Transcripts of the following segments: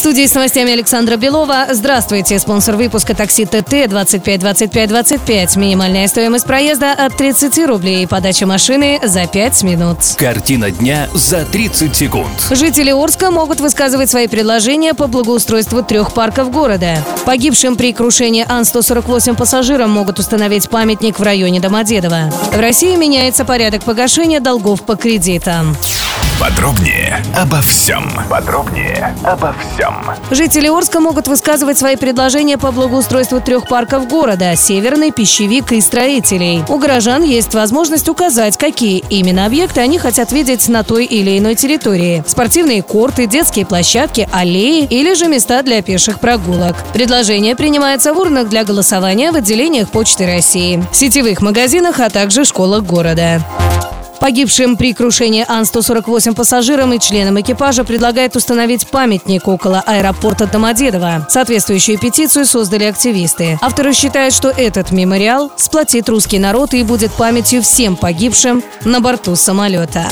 Студии с новостями Александра Белова. Здравствуйте. Спонсор выпуска такси ТТ 25 25 25. Минимальная стоимость проезда от 30 рублей. Подача машины за 5 минут. Картина дня за 30 секунд. Жители Орска могут высказывать свои предложения по благоустройству трех парков города. Погибшим при крушении Ан-148 пассажирам могут установить памятник в районе Домодедово. В России меняется порядок погашения долгов по кредитам. Подробнее обо всем. Подробнее обо всем. Жители Орска могут высказывать свои предложения по благоустройству трех парков города – Северный, Пищевик и Строителей. У горожан есть возможность указать, какие именно объекты они хотят видеть на той или иной территории. Спортивные корты, детские площадки, аллеи или же места для пеших прогулок. Предложение принимается в урнах для голосования в отделениях Почты России, сетевых магазинах, а также школах города. Погибшим при крушении Ан-148 пассажирам и членам экипажа предлагает установить памятник около аэропорта Домодедово. Соответствующую петицию создали активисты. Авторы считают, что этот мемориал сплотит русский народ и будет памятью всем погибшим на борту самолета.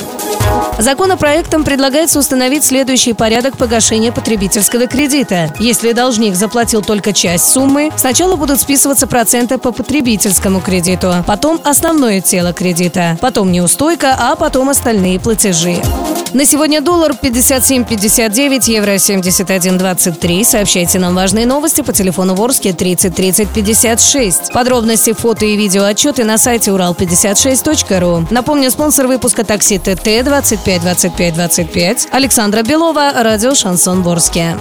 Законопроектом предлагается установить следующий порядок погашения потребительского кредита. Если должник заплатил только часть суммы, сначала будут списываться проценты по потребительскому кредиту, потом основное тело кредита, потом неустойка, а потом остальные платежи. На сегодня доллар 57.59, евро 71.23. Сообщайте нам важные новости по телефону Ворске 30 30 56. Подробности, фото и видео отчеты на сайте урал56.ру. Напомню, спонсор выпуска такси ТТ 25 25 25. Александра Белова, радио «Шансон Ворске».